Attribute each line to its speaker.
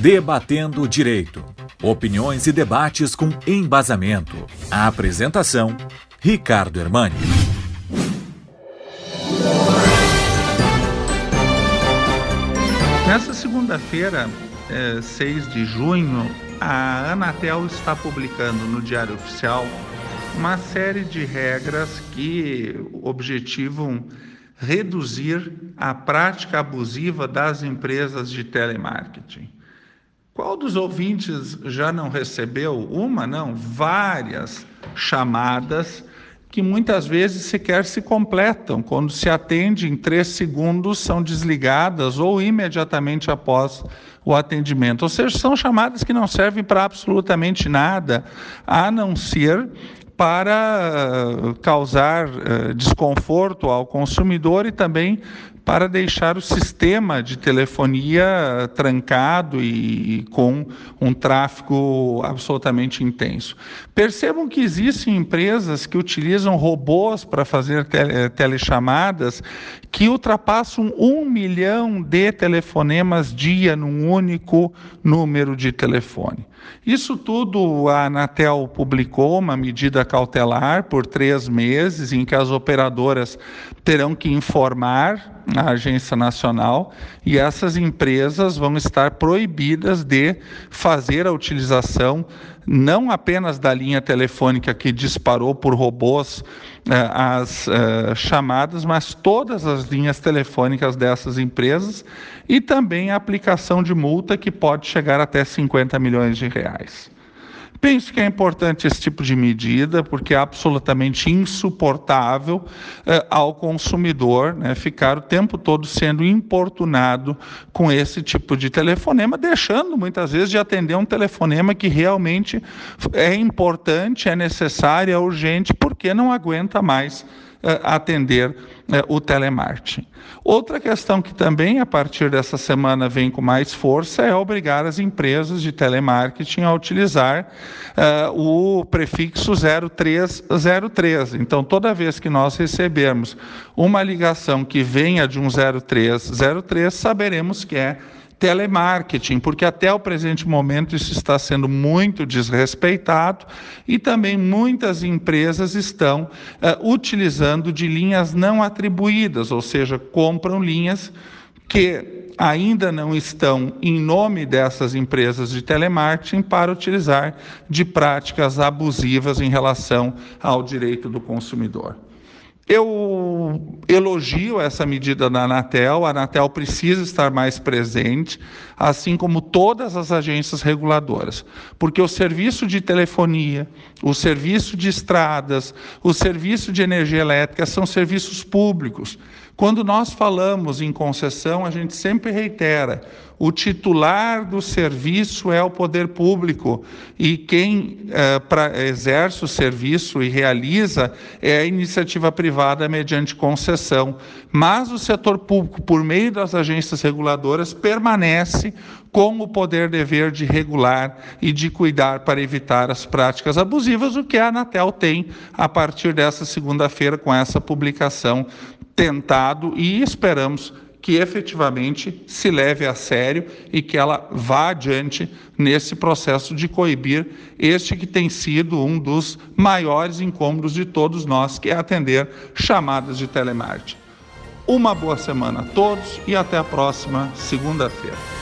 Speaker 1: Debatendo o Direito. Opiniões e debates com embasamento. A apresentação: Ricardo Hermani.
Speaker 2: Nessa segunda-feira, é, 6 de junho, a Anatel está publicando no Diário Oficial uma série de regras que objetivam reduzir a prática abusiva das empresas de telemarketing. Qual dos ouvintes já não recebeu uma, não, várias chamadas que muitas vezes sequer se completam. Quando se atende em três segundos, são desligadas ou imediatamente após o atendimento. Ou seja, são chamadas que não servem para absolutamente nada, a não ser para causar uh, desconforto ao consumidor e também para deixar o sistema de telefonia trancado e, com um tráfego absolutamente intenso. Percebam que existem empresas que utilizam robôs para fazer tele, telechamadas que ultrapassam um milhão de telefonemas dia num único número de telefone. Isso tudo a Anatel publicou uma medida cautelar por três meses em que as operadoras terão que informar a agência nacional e essas empresas vão estar proibidas de fazer a utilização não apenas da linha telefônica que disparou por robôs eh, as eh, chamadas, mas todas as linhas telefônicas dessas empresas e também a aplicação de multa que pode chegar até 50 milhões de reais. Penso que é importante esse tipo de medida, porque é absolutamente insuportável eh, ao consumidor né, ficar o tempo todo sendo importunado com esse tipo de telefonema, deixando muitas vezes de atender um telefonema que realmente é importante, é necessário, é urgente, porque não aguenta mais atender eh, o telemarketing. Outra questão que também a partir dessa semana vem com mais força é obrigar as empresas de telemarketing a utilizar uh, o prefixo 0303. Então, toda vez que nós recebermos uma ligação que venha de um 0303, saberemos que é telemarketing, porque até o presente momento isso está sendo muito desrespeitado e também muitas empresas estão uh, utilizando de linhas não atribuídas, ou seja, compram linhas que ainda não estão em nome dessas empresas de telemarketing para utilizar de práticas abusivas em relação ao direito do consumidor. Eu elogio essa medida da Anatel. A Anatel precisa estar mais presente, assim como todas as agências reguladoras, porque o serviço de telefonia, o serviço de estradas, o serviço de energia elétrica são serviços públicos. Quando nós falamos em concessão, a gente sempre reitera: o titular do serviço é o poder público e quem é, pra, exerce o serviço e realiza é a iniciativa privada mediante concessão. Mas o setor público, por meio das agências reguladoras, permanece com o poder dever de regular e de cuidar para evitar as práticas abusivas, o que a Anatel tem a partir dessa segunda-feira com essa publicação tentado e esperamos que efetivamente se leve a sério e que ela vá adiante nesse processo de coibir este que tem sido um dos maiores incômodos de todos nós, que é atender chamadas de telemarketing. Uma boa semana a todos e até a próxima segunda-feira.